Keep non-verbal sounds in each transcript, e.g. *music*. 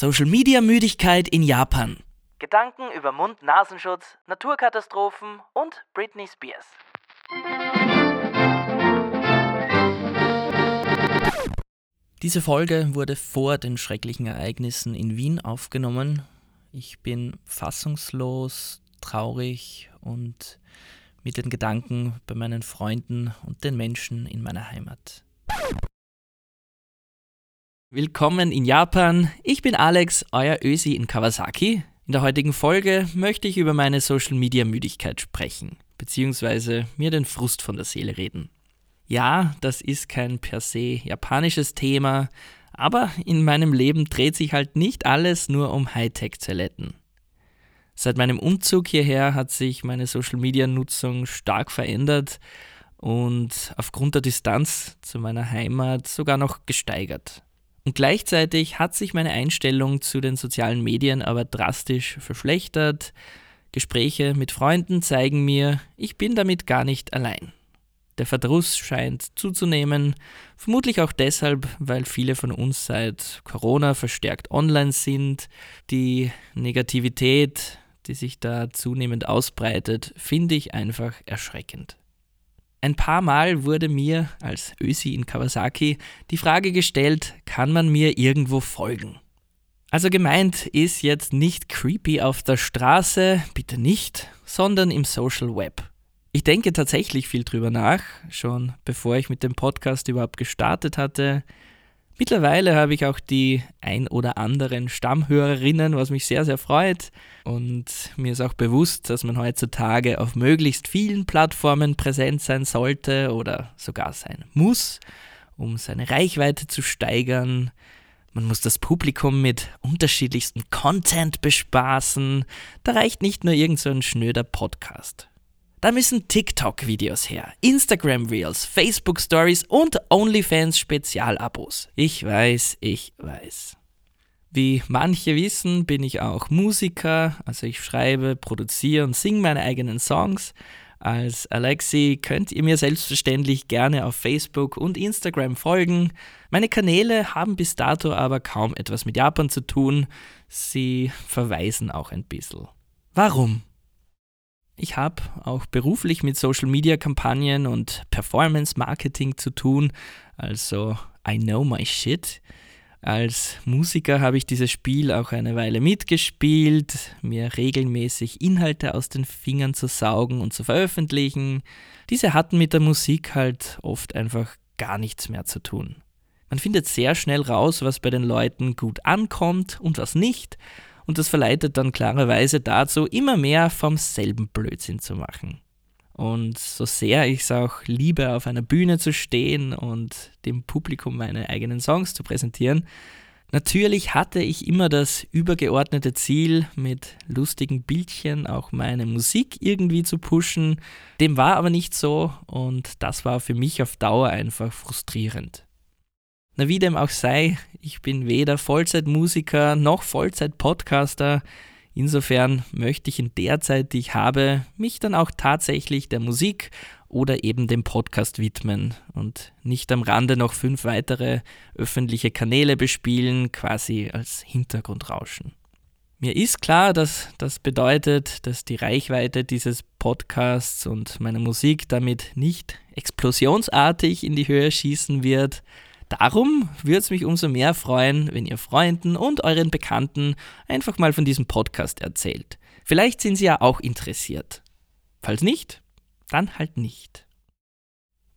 Social Media Müdigkeit in Japan. Gedanken über Mund-Nasenschutz, Naturkatastrophen und Britney Spears. Diese Folge wurde vor den schrecklichen Ereignissen in Wien aufgenommen. Ich bin fassungslos, traurig und mit den Gedanken bei meinen Freunden und den Menschen in meiner Heimat. Willkommen in Japan. Ich bin Alex, euer Ösi in Kawasaki. In der heutigen Folge möchte ich über meine Social Media Müdigkeit sprechen, beziehungsweise mir den Frust von der Seele reden. Ja, das ist kein per se japanisches Thema, aber in meinem Leben dreht sich halt nicht alles nur um Hightech-Toiletten. Seit meinem Umzug hierher hat sich meine Social-Media-Nutzung stark verändert und aufgrund der Distanz zu meiner Heimat sogar noch gesteigert. Und gleichzeitig hat sich meine Einstellung zu den sozialen Medien aber drastisch verschlechtert. Gespräche mit Freunden zeigen mir, ich bin damit gar nicht allein. Der Verdruss scheint zuzunehmen, vermutlich auch deshalb, weil viele von uns seit Corona verstärkt online sind. Die Negativität, die sich da zunehmend ausbreitet, finde ich einfach erschreckend. Ein paar Mal wurde mir als Ösi in Kawasaki die Frage gestellt, kann man mir irgendwo folgen? Also gemeint ist jetzt nicht creepy auf der Straße, bitte nicht, sondern im Social Web. Ich denke tatsächlich viel drüber nach, schon bevor ich mit dem Podcast überhaupt gestartet hatte. Mittlerweile habe ich auch die ein oder anderen Stammhörerinnen, was mich sehr, sehr freut. Und mir ist auch bewusst, dass man heutzutage auf möglichst vielen Plattformen präsent sein sollte oder sogar sein muss, um seine Reichweite zu steigern. Man muss das Publikum mit unterschiedlichsten Content bespaßen. Da reicht nicht nur irgend so ein schnöder Podcast. Da müssen TikTok-Videos her, Instagram-Reels, Facebook-Stories und OnlyFans-Spezialabos. Ich weiß, ich weiß. Wie manche wissen, bin ich auch Musiker, also ich schreibe, produziere und singe meine eigenen Songs. Als Alexi könnt ihr mir selbstverständlich gerne auf Facebook und Instagram folgen. Meine Kanäle haben bis dato aber kaum etwas mit Japan zu tun. Sie verweisen auch ein bisschen. Warum? Ich habe auch beruflich mit Social-Media-Kampagnen und Performance-Marketing zu tun, also I know my shit. Als Musiker habe ich dieses Spiel auch eine Weile mitgespielt, mir regelmäßig Inhalte aus den Fingern zu saugen und zu veröffentlichen. Diese hatten mit der Musik halt oft einfach gar nichts mehr zu tun. Man findet sehr schnell raus, was bei den Leuten gut ankommt und was nicht, und das verleitet dann klarerweise dazu, immer mehr vom selben Blödsinn zu machen. Und so sehr ich es auch liebe, auf einer Bühne zu stehen und dem Publikum meine eigenen Songs zu präsentieren, natürlich hatte ich immer das übergeordnete Ziel, mit lustigen Bildchen auch meine Musik irgendwie zu pushen. Dem war aber nicht so und das war für mich auf Dauer einfach frustrierend. Na, wie dem auch sei, ich bin weder Vollzeitmusiker noch Vollzeitpodcaster. Insofern möchte ich in der Zeit, die ich habe, mich dann auch tatsächlich der Musik oder eben dem Podcast widmen und nicht am Rande noch fünf weitere öffentliche Kanäle bespielen, quasi als Hintergrundrauschen. Mir ist klar, dass das bedeutet, dass die Reichweite dieses Podcasts und meiner Musik damit nicht explosionsartig in die Höhe schießen wird, Darum würde es mich umso mehr freuen, wenn ihr Freunden und euren Bekannten einfach mal von diesem Podcast erzählt. Vielleicht sind sie ja auch interessiert. Falls nicht, dann halt nicht.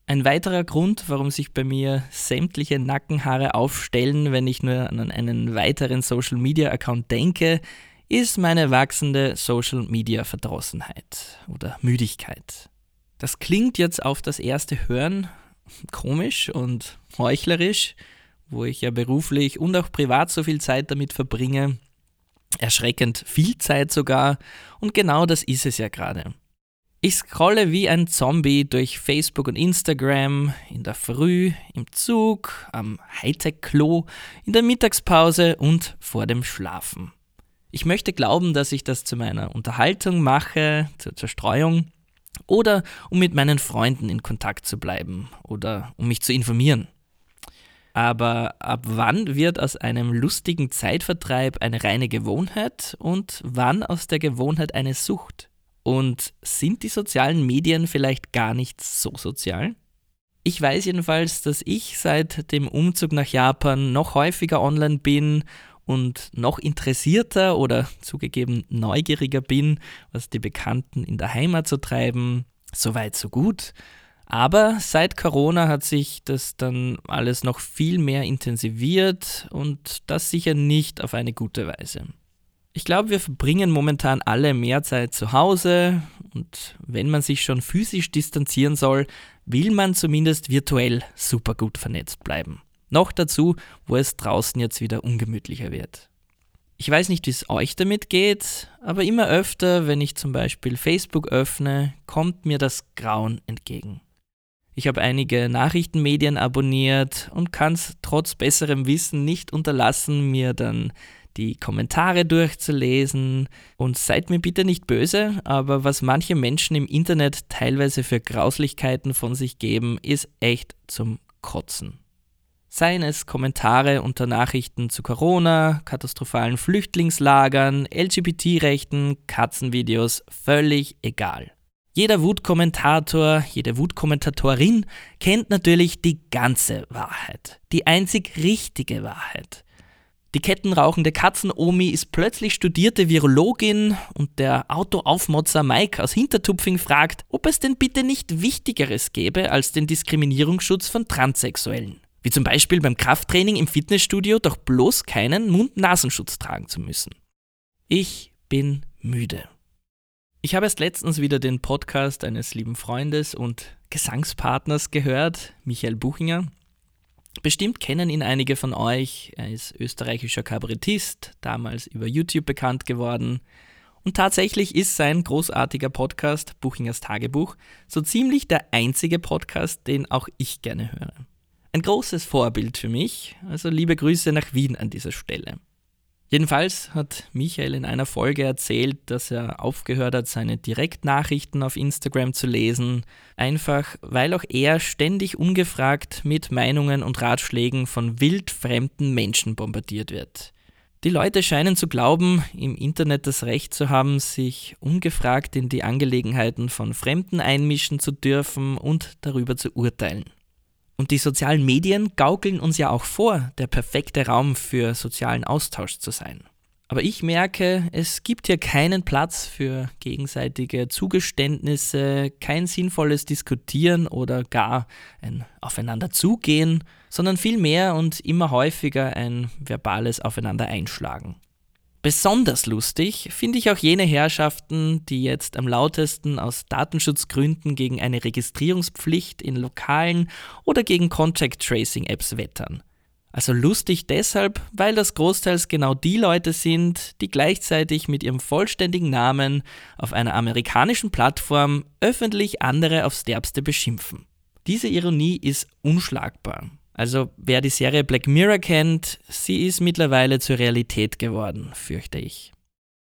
Ein weiterer Grund, warum sich bei mir sämtliche Nackenhaare aufstellen, wenn ich nur an einen weiteren Social Media Account denke, ist meine wachsende Social Media Verdrossenheit oder Müdigkeit. Das klingt jetzt auf das erste Hören komisch und heuchlerisch, wo ich ja beruflich und auch privat so viel Zeit damit verbringe. Erschreckend viel Zeit sogar. Und genau das ist es ja gerade. Ich scrolle wie ein Zombie durch Facebook und Instagram, in der Früh, im Zug, am Hightech-Klo, in der Mittagspause und vor dem Schlafen. Ich möchte glauben, dass ich das zu meiner Unterhaltung mache, zur Zerstreuung oder um mit meinen Freunden in Kontakt zu bleiben oder um mich zu informieren. Aber ab wann wird aus einem lustigen Zeitvertreib eine reine Gewohnheit und wann aus der Gewohnheit eine Sucht? Und sind die sozialen Medien vielleicht gar nicht so sozial? Ich weiß jedenfalls, dass ich seit dem Umzug nach Japan noch häufiger online bin und noch interessierter oder zugegeben neugieriger bin, was die Bekannten in der Heimat zu treiben. Soweit, so gut. Aber seit Corona hat sich das dann alles noch viel mehr intensiviert und das sicher nicht auf eine gute Weise. Ich glaube, wir verbringen momentan alle mehr Zeit zu Hause und wenn man sich schon physisch distanzieren soll, will man zumindest virtuell super gut vernetzt bleiben. Noch dazu, wo es draußen jetzt wieder ungemütlicher wird. Ich weiß nicht, wie es euch damit geht, aber immer öfter, wenn ich zum Beispiel Facebook öffne, kommt mir das Grauen entgegen. Ich habe einige Nachrichtenmedien abonniert und kann es trotz besserem Wissen nicht unterlassen, mir dann die Kommentare durchzulesen. Und seid mir bitte nicht böse, aber was manche Menschen im Internet teilweise für Grauslichkeiten von sich geben, ist echt zum Kotzen. Seien es Kommentare unter Nachrichten zu Corona, katastrophalen Flüchtlingslagern, LGBT-Rechten, Katzenvideos, völlig egal. Jeder Wutkommentator, jede Wutkommentatorin kennt natürlich die ganze Wahrheit, die einzig richtige Wahrheit. Die kettenrauchende Katzenomi ist plötzlich studierte Virologin und der Autoaufmotzer Mike aus Hintertupfing fragt, ob es denn bitte nicht Wichtigeres gäbe als den Diskriminierungsschutz von Transsexuellen. Wie zum Beispiel beim Krafttraining im Fitnessstudio doch bloß keinen Mund-Nasenschutz tragen zu müssen. Ich bin müde. Ich habe erst letztens wieder den Podcast eines lieben Freundes und Gesangspartners gehört, Michael Buchinger, Bestimmt kennen ihn einige von euch. Er ist österreichischer Kabarettist, damals über YouTube bekannt geworden. Und tatsächlich ist sein großartiger Podcast Buchingers Tagebuch so ziemlich der einzige Podcast, den auch ich gerne höre. Ein großes Vorbild für mich, also liebe Grüße nach Wien an dieser Stelle. Jedenfalls hat Michael in einer Folge erzählt, dass er aufgehört hat, seine Direktnachrichten auf Instagram zu lesen, einfach weil auch er ständig ungefragt mit Meinungen und Ratschlägen von wildfremden Menschen bombardiert wird. Die Leute scheinen zu glauben, im Internet das Recht zu haben, sich ungefragt in die Angelegenheiten von Fremden einmischen zu dürfen und darüber zu urteilen. Und die sozialen Medien gaukeln uns ja auch vor, der perfekte Raum für sozialen Austausch zu sein. Aber ich merke, es gibt hier keinen Platz für gegenseitige Zugeständnisse, kein sinnvolles Diskutieren oder gar ein Aufeinanderzugehen, sondern vielmehr und immer häufiger ein verbales Aufeinander einschlagen. Besonders lustig finde ich auch jene Herrschaften, die jetzt am lautesten aus Datenschutzgründen gegen eine Registrierungspflicht in lokalen oder gegen Contact Tracing Apps wettern. Also lustig deshalb, weil das großteils genau die Leute sind, die gleichzeitig mit ihrem vollständigen Namen auf einer amerikanischen Plattform öffentlich andere aufs Derbste beschimpfen. Diese Ironie ist unschlagbar. Also wer die Serie Black Mirror kennt, sie ist mittlerweile zur Realität geworden, fürchte ich.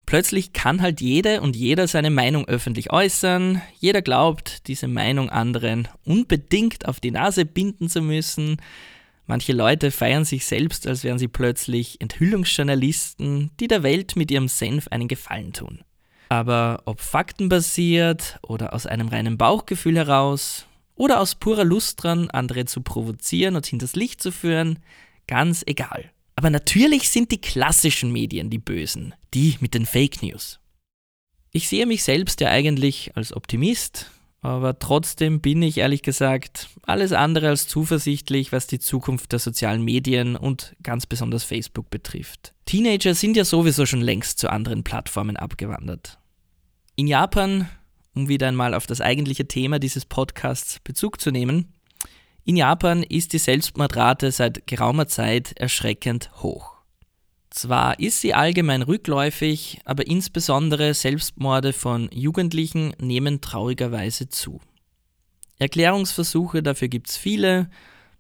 Plötzlich kann halt jede und jeder seine Meinung öffentlich äußern, jeder glaubt, diese Meinung anderen unbedingt auf die Nase binden zu müssen, manche Leute feiern sich selbst, als wären sie plötzlich Enthüllungsjournalisten, die der Welt mit ihrem Senf einen Gefallen tun. Aber ob faktenbasiert oder aus einem reinen Bauchgefühl heraus, oder aus purer Lust dran, andere zu provozieren und hinters Licht zu führen, ganz egal. Aber natürlich sind die klassischen Medien die Bösen, die mit den Fake News. Ich sehe mich selbst ja eigentlich als Optimist, aber trotzdem bin ich ehrlich gesagt alles andere als zuversichtlich, was die Zukunft der sozialen Medien und ganz besonders Facebook betrifft. Teenager sind ja sowieso schon längst zu anderen Plattformen abgewandert. In Japan um wieder einmal auf das eigentliche Thema dieses Podcasts Bezug zu nehmen. In Japan ist die Selbstmordrate seit geraumer Zeit erschreckend hoch. Zwar ist sie allgemein rückläufig, aber insbesondere Selbstmorde von Jugendlichen nehmen traurigerweise zu. Erklärungsversuche dafür gibt es viele,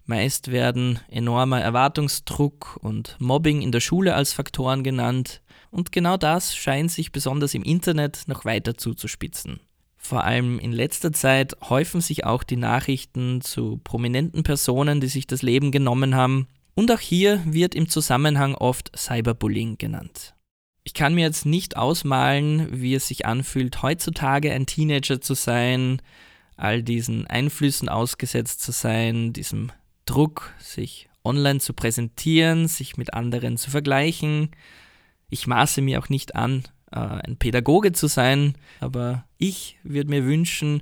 meist werden enormer Erwartungsdruck und Mobbing in der Schule als Faktoren genannt, und genau das scheint sich besonders im Internet noch weiter zuzuspitzen. Vor allem in letzter Zeit häufen sich auch die Nachrichten zu prominenten Personen, die sich das Leben genommen haben. Und auch hier wird im Zusammenhang oft Cyberbullying genannt. Ich kann mir jetzt nicht ausmalen, wie es sich anfühlt, heutzutage ein Teenager zu sein, all diesen Einflüssen ausgesetzt zu sein, diesem Druck, sich online zu präsentieren, sich mit anderen zu vergleichen. Ich maße mir auch nicht an, äh, ein Pädagoge zu sein, aber ich würde mir wünschen,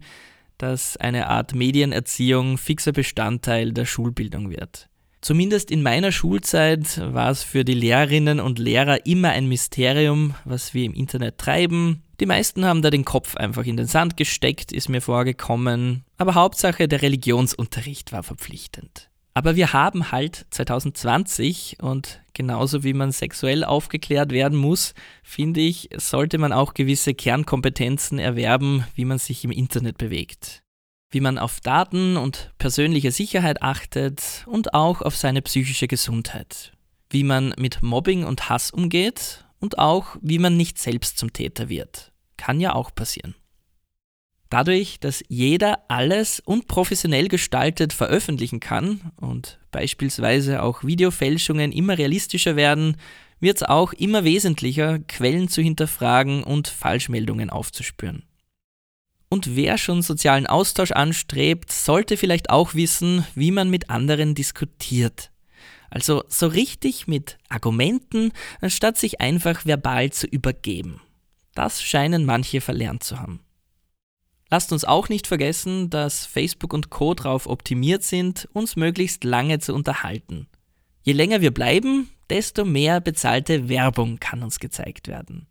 dass eine Art Medienerziehung fixer Bestandteil der Schulbildung wird. Zumindest in meiner Schulzeit war es für die Lehrerinnen und Lehrer immer ein Mysterium, was wir im Internet treiben. Die meisten haben da den Kopf einfach in den Sand gesteckt, ist mir vorgekommen, aber Hauptsache der Religionsunterricht war verpflichtend. Aber wir haben halt 2020 und genauso wie man sexuell aufgeklärt werden muss, finde ich, sollte man auch gewisse Kernkompetenzen erwerben, wie man sich im Internet bewegt. Wie man auf Daten und persönliche Sicherheit achtet und auch auf seine psychische Gesundheit. Wie man mit Mobbing und Hass umgeht und auch wie man nicht selbst zum Täter wird. Kann ja auch passieren. Dadurch, dass jeder alles und professionell gestaltet veröffentlichen kann und beispielsweise auch Videofälschungen immer realistischer werden, wird es auch immer wesentlicher, Quellen zu hinterfragen und Falschmeldungen aufzuspüren. Und wer schon sozialen Austausch anstrebt, sollte vielleicht auch wissen, wie man mit anderen diskutiert. Also so richtig mit Argumenten, anstatt sich einfach verbal zu übergeben. Das scheinen manche verlernt zu haben. Lasst uns auch nicht vergessen, dass Facebook und Co darauf optimiert sind, uns möglichst lange zu unterhalten. Je länger wir bleiben, desto mehr bezahlte Werbung kann uns gezeigt werden.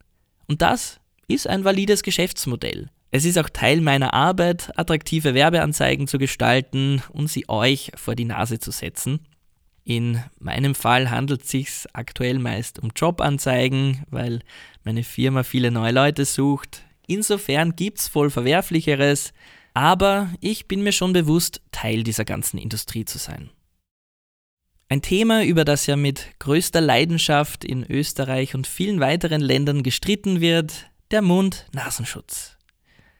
Und das ist ein valides Geschäftsmodell. Es ist auch Teil meiner Arbeit, attraktive Werbeanzeigen zu gestalten und sie euch vor die Nase zu setzen. In meinem Fall handelt es sich aktuell meist um Jobanzeigen, weil meine Firma viele neue Leute sucht. Insofern gibt's wohl Verwerflicheres, aber ich bin mir schon bewusst, Teil dieser ganzen Industrie zu sein. Ein Thema, über das ja mit größter Leidenschaft in Österreich und vielen weiteren Ländern gestritten wird, der Mund-Nasenschutz.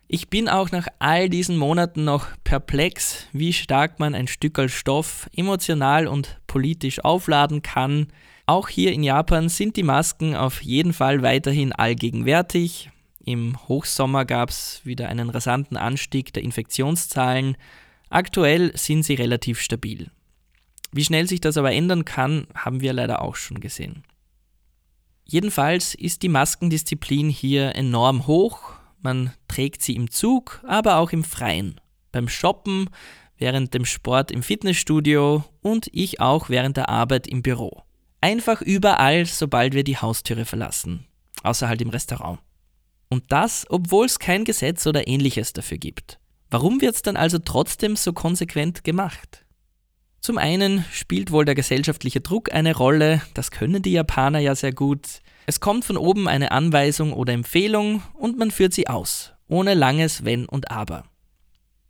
Ich bin auch nach all diesen Monaten noch perplex, wie stark man ein Stück als Stoff emotional und politisch aufladen kann. Auch hier in Japan sind die Masken auf jeden Fall weiterhin allgegenwärtig. Im Hochsommer gab es wieder einen rasanten Anstieg der Infektionszahlen. Aktuell sind sie relativ stabil. Wie schnell sich das aber ändern kann, haben wir leider auch schon gesehen. Jedenfalls ist die Maskendisziplin hier enorm hoch. Man trägt sie im Zug, aber auch im Freien. Beim Shoppen, während dem Sport im Fitnessstudio und ich auch während der Arbeit im Büro. Einfach überall, sobald wir die Haustüre verlassen. Außer halt im Restaurant. Und das, obwohl es kein Gesetz oder ähnliches dafür gibt. Warum wird es dann also trotzdem so konsequent gemacht? Zum einen spielt wohl der gesellschaftliche Druck eine Rolle, das können die Japaner ja sehr gut. Es kommt von oben eine Anweisung oder Empfehlung und man führt sie aus, ohne langes Wenn und Aber.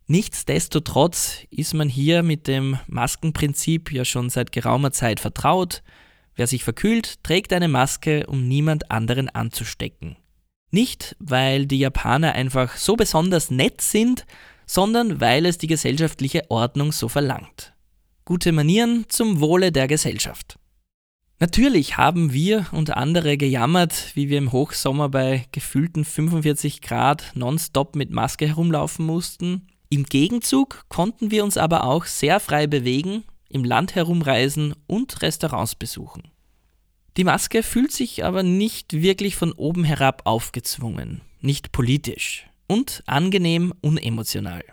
Nichtsdestotrotz ist man hier mit dem Maskenprinzip ja schon seit geraumer Zeit vertraut. Wer sich verkühlt, trägt eine Maske, um niemand anderen anzustecken. Nicht, weil die Japaner einfach so besonders nett sind, sondern weil es die gesellschaftliche Ordnung so verlangt. Gute Manieren zum Wohle der Gesellschaft. Natürlich haben wir und andere gejammert, wie wir im Hochsommer bei gefühlten 45 Grad nonstop mit Maske herumlaufen mussten. Im Gegenzug konnten wir uns aber auch sehr frei bewegen, im Land herumreisen und Restaurants besuchen. Die Maske fühlt sich aber nicht wirklich von oben herab aufgezwungen, nicht politisch und angenehm unemotional.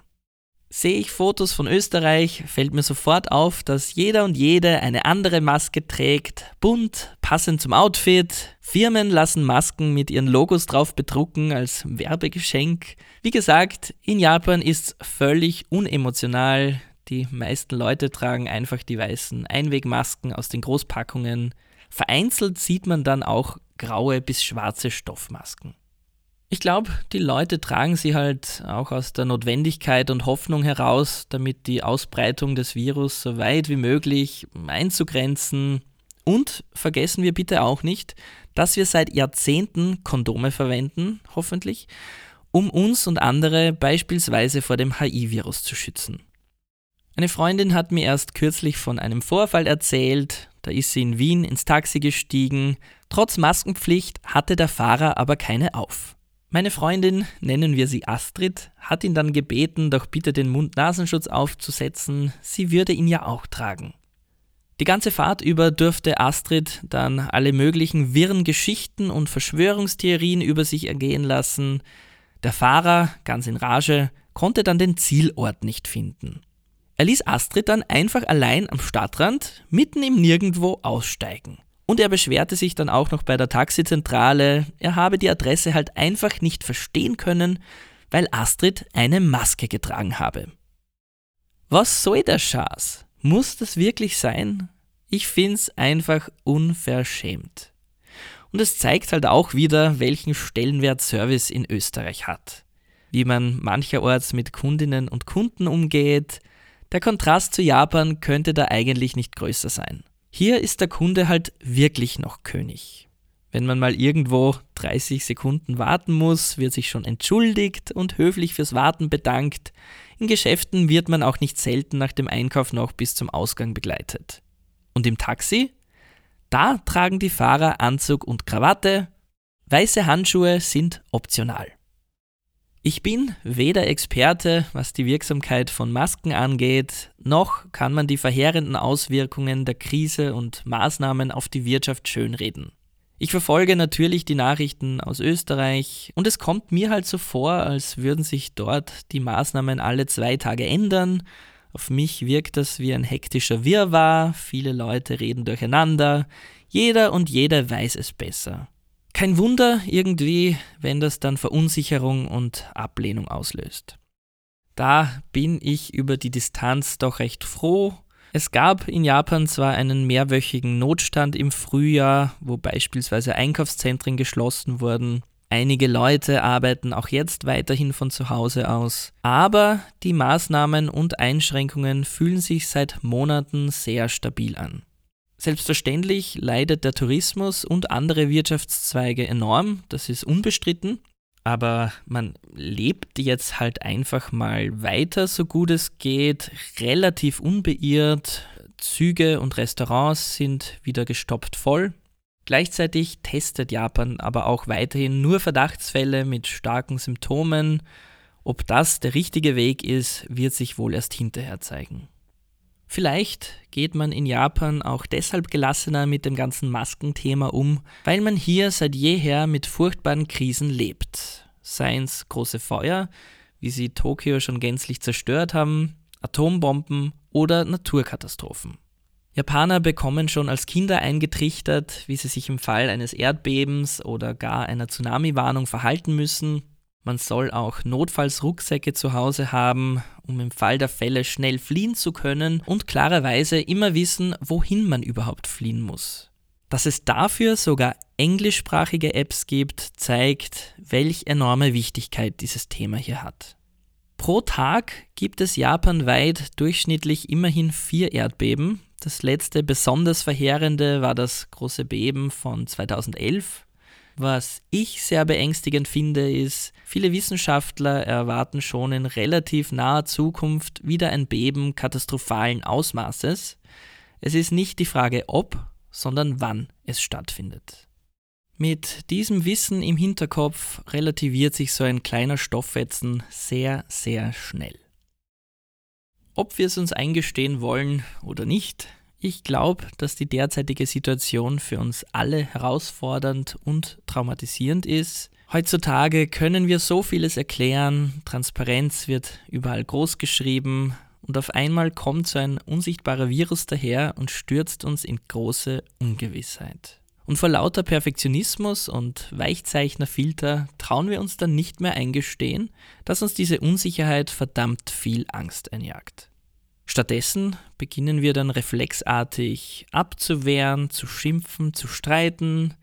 Sehe ich Fotos von Österreich, fällt mir sofort auf, dass jeder und jede eine andere Maske trägt, bunt, passend zum Outfit. Firmen lassen Masken mit ihren Logos drauf bedrucken als Werbegeschenk. Wie gesagt, in Japan ist völlig unemotional. Die meisten Leute tragen einfach die weißen Einwegmasken aus den Großpackungen. Vereinzelt sieht man dann auch graue bis schwarze Stoffmasken. Ich glaube, die Leute tragen sie halt auch aus der Notwendigkeit und Hoffnung heraus, damit die Ausbreitung des Virus so weit wie möglich einzugrenzen. Und vergessen wir bitte auch nicht, dass wir seit Jahrzehnten Kondome verwenden, hoffentlich, um uns und andere beispielsweise vor dem HIV-Virus zu schützen. Eine Freundin hat mir erst kürzlich von einem Vorfall erzählt, da ist sie in Wien ins Taxi gestiegen, trotz Maskenpflicht hatte der Fahrer aber keine auf. Meine Freundin, nennen wir sie Astrid, hat ihn dann gebeten, doch bitte den Mund-Nasenschutz aufzusetzen, sie würde ihn ja auch tragen. Die ganze Fahrt über dürfte Astrid dann alle möglichen wirren Geschichten und Verschwörungstheorien über sich ergehen lassen. Der Fahrer, ganz in Rage, konnte dann den Zielort nicht finden. Er ließ Astrid dann einfach allein am Stadtrand, mitten im Nirgendwo, aussteigen. Und er beschwerte sich dann auch noch bei der Taxizentrale, er habe die Adresse halt einfach nicht verstehen können, weil Astrid eine Maske getragen habe. Was soll der Schaß? Muss das wirklich sein? Ich find's einfach unverschämt. Und es zeigt halt auch wieder, welchen Stellenwert Service in Österreich hat. Wie man mancherorts mit Kundinnen und Kunden umgeht. Der Kontrast zu Japan könnte da eigentlich nicht größer sein. Hier ist der Kunde halt wirklich noch König. Wenn man mal irgendwo 30 Sekunden warten muss, wird sich schon entschuldigt und höflich fürs Warten bedankt. In Geschäften wird man auch nicht selten nach dem Einkauf noch bis zum Ausgang begleitet. Und im Taxi? Da tragen die Fahrer Anzug und Krawatte. Weiße Handschuhe sind optional. Ich bin weder Experte, was die Wirksamkeit von Masken angeht, noch kann man die verheerenden Auswirkungen der Krise und Maßnahmen auf die Wirtschaft schönreden. Ich verfolge natürlich die Nachrichten aus Österreich und es kommt mir halt so vor, als würden sich dort die Maßnahmen alle zwei Tage ändern. Auf mich wirkt das wie ein hektischer Wirrwarr, viele Leute reden durcheinander, jeder und jede weiß es besser. Kein Wunder irgendwie, wenn das dann Verunsicherung und Ablehnung auslöst. Da bin ich über die Distanz doch recht froh. Es gab in Japan zwar einen mehrwöchigen Notstand im Frühjahr, wo beispielsweise Einkaufszentren geschlossen wurden. Einige Leute arbeiten auch jetzt weiterhin von zu Hause aus. Aber die Maßnahmen und Einschränkungen fühlen sich seit Monaten sehr stabil an. Selbstverständlich leidet der Tourismus und andere Wirtschaftszweige enorm, das ist unbestritten, aber man lebt jetzt halt einfach mal weiter, so gut es geht, relativ unbeirrt. Züge und Restaurants sind wieder gestoppt voll. Gleichzeitig testet Japan aber auch weiterhin nur Verdachtsfälle mit starken Symptomen. Ob das der richtige Weg ist, wird sich wohl erst hinterher zeigen. Vielleicht geht man in Japan auch deshalb gelassener mit dem ganzen Maskenthema um, weil man hier seit jeher mit furchtbaren Krisen lebt. Seien große Feuer, wie sie Tokio schon gänzlich zerstört haben, Atombomben oder Naturkatastrophen. Japaner bekommen schon als Kinder eingetrichtert, wie sie sich im Fall eines Erdbebens oder gar einer Tsunami-Warnung verhalten müssen, man soll auch Notfallsrucksäcke zu Hause haben, um im Fall der Fälle schnell fliehen zu können und klarerweise immer wissen, wohin man überhaupt fliehen muss. Dass es dafür sogar englischsprachige Apps gibt, zeigt, welch enorme Wichtigkeit dieses Thema hier hat. Pro Tag gibt es japanweit durchschnittlich immerhin vier Erdbeben. Das letzte besonders verheerende war das große Beben von 2011 was ich sehr beängstigend finde, ist, viele Wissenschaftler erwarten schon in relativ naher Zukunft wieder ein Beben katastrophalen Ausmaßes. Es ist nicht die Frage ob, sondern wann es stattfindet. Mit diesem Wissen im Hinterkopf relativiert sich so ein kleiner Stofffetzen sehr, sehr schnell. Ob wir es uns eingestehen wollen oder nicht, ich glaube, dass die derzeitige Situation für uns alle herausfordernd und traumatisierend ist. Heutzutage können wir so vieles erklären, Transparenz wird überall groß geschrieben und auf einmal kommt so ein unsichtbarer Virus daher und stürzt uns in große Ungewissheit. Und vor lauter Perfektionismus und Weichzeichnerfilter trauen wir uns dann nicht mehr eingestehen, dass uns diese Unsicherheit verdammt viel Angst einjagt. Stattdessen beginnen wir dann reflexartig abzuwehren, zu schimpfen, zu streiten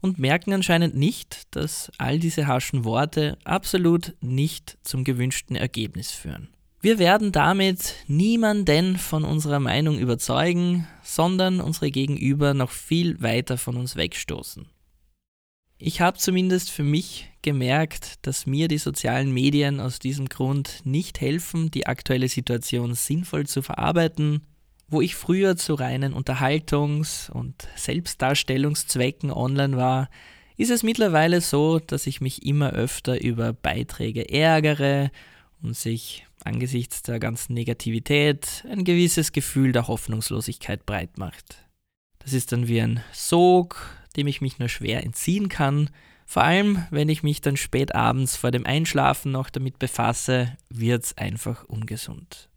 und merken anscheinend nicht, dass all diese harschen Worte absolut nicht zum gewünschten Ergebnis führen. Wir werden damit niemanden von unserer Meinung überzeugen, sondern unsere Gegenüber noch viel weiter von uns wegstoßen. ich habe zumindest für mich gemerkt, dass mir die sozialen Medien aus diesem Grund nicht helfen, die aktuelle Situation sinnvoll zu verarbeiten. Wo ich früher zu reinen Unterhaltungs- und Selbstdarstellungszwecken online war, ist es mittlerweile so, dass ich mich immer öfter über Beiträge ärgere und sich angesichts der ganzen Negativität ein gewisses Gefühl der Hoffnungslosigkeit breit macht. Das ist dann wie ein Sog, dem ich mich nur schwer entziehen kann. Vor allem, wenn ich mich dann spät abends vor dem Einschlafen noch damit befasse, wird's einfach ungesund.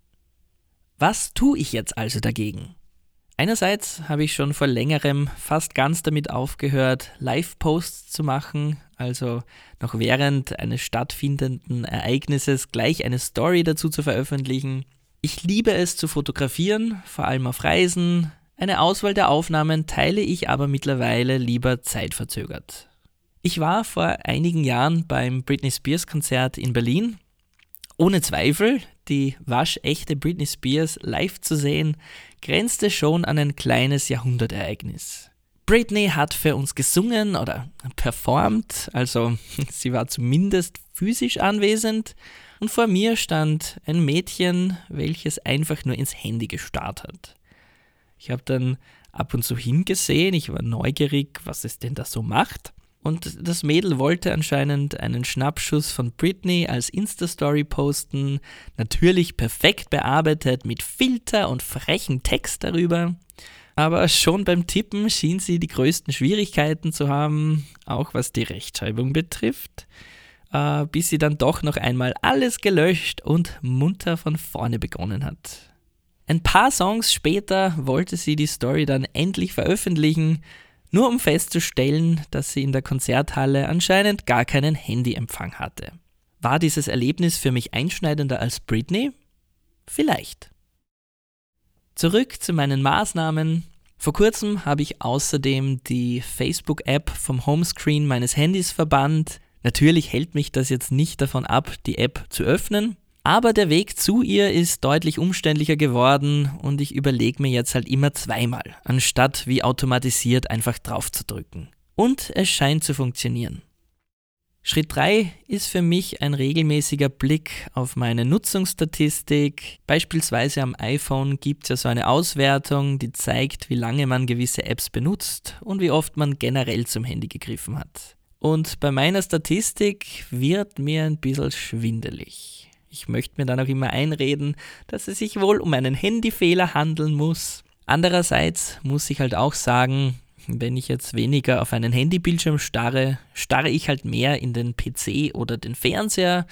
Was tue ich jetzt also dagegen? Einerseits habe ich schon vor längerem fast ganz damit aufgehört, Live-Posts zu machen, also noch während eines stattfindenden Ereignisses gleich eine Story dazu zu veröffentlichen. Ich liebe es zu fotografieren, vor allem auf Reisen, eine Auswahl der Aufnahmen teile ich aber mittlerweile lieber zeitverzögert. Ich war vor einigen Jahren beim Britney Spears Konzert in Berlin. Ohne Zweifel, die waschechte Britney Spears live zu sehen, grenzte schon an ein kleines Jahrhundertereignis. Britney hat für uns gesungen oder performt, also *laughs* sie war zumindest physisch anwesend, und vor mir stand ein Mädchen, welches einfach nur ins Handy gestarrt hat. Ich habe dann ab und zu hingesehen, ich war neugierig, was es denn da so macht. Und das Mädel wollte anscheinend einen Schnappschuss von Britney als Insta-Story posten, natürlich perfekt bearbeitet mit Filter und frechen Text darüber. Aber schon beim Tippen schien sie die größten Schwierigkeiten zu haben, auch was die Rechtschreibung betrifft, äh, bis sie dann doch noch einmal alles gelöscht und munter von vorne begonnen hat. Ein paar Songs später wollte sie die Story dann endlich veröffentlichen, nur um festzustellen, dass sie in der Konzerthalle anscheinend gar keinen Handyempfang hatte. War dieses Erlebnis für mich einschneidender als Britney? Vielleicht. Zurück zu meinen Maßnahmen. Vor kurzem habe ich außerdem die Facebook-App vom Homescreen meines Handys verbannt. Natürlich hält mich das jetzt nicht davon ab, die App zu öffnen, aber der Weg zu ihr ist deutlich umständlicher geworden und ich überlege mir jetzt halt immer zweimal, anstatt wie automatisiert einfach drauf zu drücken. Und es scheint zu funktionieren. Schritt 3 ist für mich ein regelmäßiger Blick auf meine Nutzungsstatistik. Beispielsweise am iPhone gibt es ja so eine Auswertung, die zeigt, wie lange man gewisse Apps benutzt und wie oft man generell zum Handy gegriffen hat. Und bei meiner Statistik wird mir ein bisschen schwindelig. Ich möchte mir dann auch immer einreden, dass es sich wohl um einen Handyfehler handeln muss. Andererseits muss ich halt auch sagen, wenn ich jetzt weniger auf einen Handybildschirm starre, starre ich halt mehr in den PC oder den Fernseher.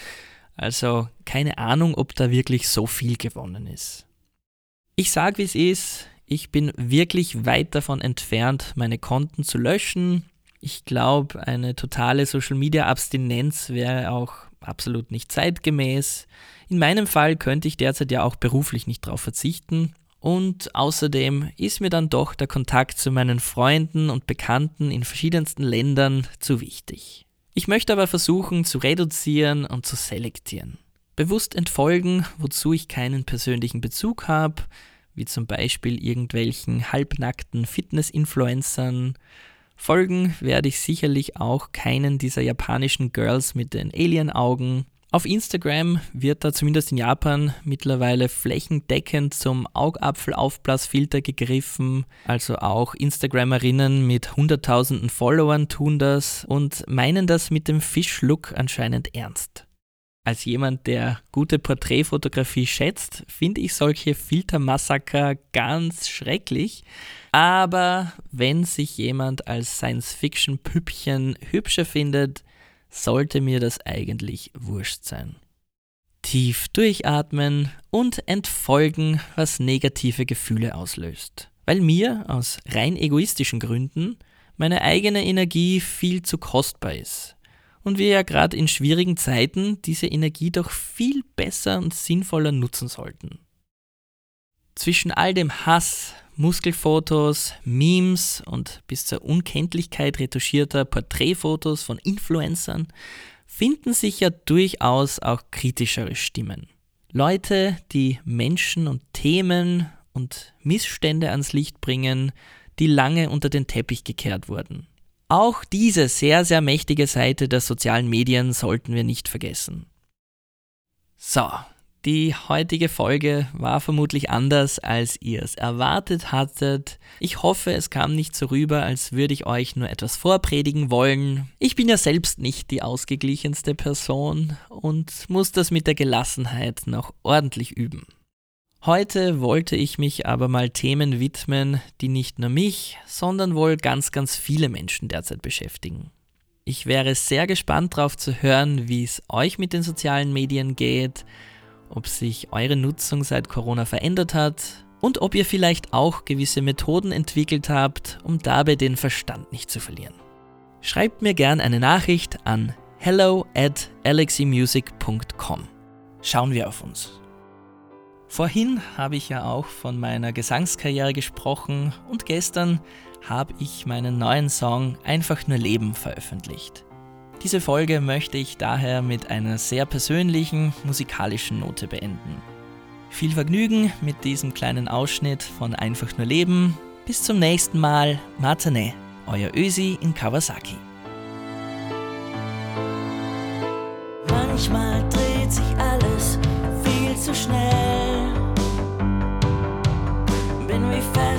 Also keine Ahnung, ob da wirklich so viel gewonnen ist. Ich sage, wie es ist. Ich bin wirklich weit davon entfernt, meine Konten zu löschen. Ich glaube, eine totale Social-Media-Abstinenz wäre auch absolut nicht zeitgemäß. In meinem Fall könnte ich derzeit ja auch beruflich nicht darauf verzichten. Und außerdem ist mir dann doch der Kontakt zu meinen Freunden und Bekannten in verschiedensten Ländern zu wichtig. Ich möchte aber versuchen zu reduzieren und zu selektieren. Bewusst entfolgen, wozu ich keinen persönlichen Bezug habe, wie zum Beispiel irgendwelchen halbnackten Fitness-Influencern Folgen werde ich sicherlich auch keinen dieser japanischen Girls mit den Alien-Augen. Auf Instagram wird da zumindest in Japan mittlerweile flächendeckend zum Augapfelaufblasfilter gegriffen. Also auch Instagramerinnen mit hunderttausenden Followern tun das und meinen das mit dem Fish-Look anscheinend ernst. Als jemand, der gute Porträtfotografie schätzt, finde ich solche Filtermassaker ganz schrecklich. Aber wenn sich jemand als Science-Fiction-Püppchen hübscher findet, sollte mir das eigentlich wurscht sein. Tief durchatmen und entfolgen, was negative Gefühle auslöst. Weil mir, aus rein egoistischen Gründen, meine eigene Energie viel zu kostbar ist und wir ja gerade in schwierigen Zeiten diese Energie doch viel besser und sinnvoller nutzen sollten. Zwischen all dem Hass, Muskelfotos, Memes und bis zur Unkenntlichkeit retuschierter Porträtfotos von Influencern finden sich ja durchaus auch kritischere Stimmen. Leute, die Menschen und Themen und Missstände ans Licht bringen, die lange unter den Teppich gekehrt wurden. Auch diese sehr, sehr mächtige Seite der sozialen Medien sollten wir nicht vergessen. So, die heutige Folge war vermutlich anders, als ihr es erwartet hattet. Ich hoffe, es kam nicht so rüber, als würde ich euch nur etwas vorpredigen wollen. Ich bin ja selbst nicht die ausgeglichenste Person und muss das mit der Gelassenheit noch ordentlich üben. Heute wollte ich mich aber mal Themen widmen, die nicht nur mich, sondern wohl ganz, ganz viele Menschen derzeit beschäftigen. Ich wäre sehr gespannt darauf zu hören, wie es euch mit den sozialen Medien geht, ob sich eure Nutzung seit Corona verändert hat und ob ihr vielleicht auch gewisse Methoden entwickelt habt, um dabei den Verstand nicht zu verlieren. Schreibt mir gern eine Nachricht an hello at aleximusic.com. Schauen wir auf uns. Vorhin habe ich ja auch von meiner Gesangskarriere gesprochen und gestern habe ich meinen neuen Song Einfach nur Leben veröffentlicht. Diese Folge möchte ich daher mit einer sehr persönlichen musikalischen Note beenden. Viel Vergnügen mit diesem kleinen Ausschnitt von Einfach nur Leben. Bis zum nächsten Mal. Matane, euer Ösi in Kawasaki. Manchmal dreht sich alles viel zu schnell.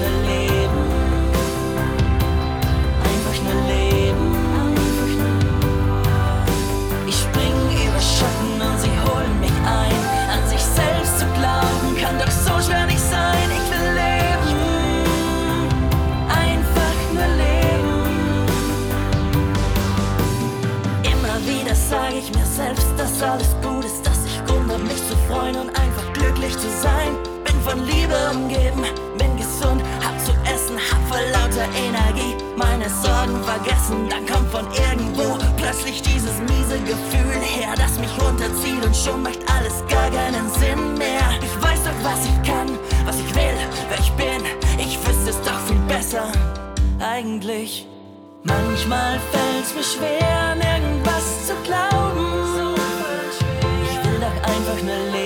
doch will doch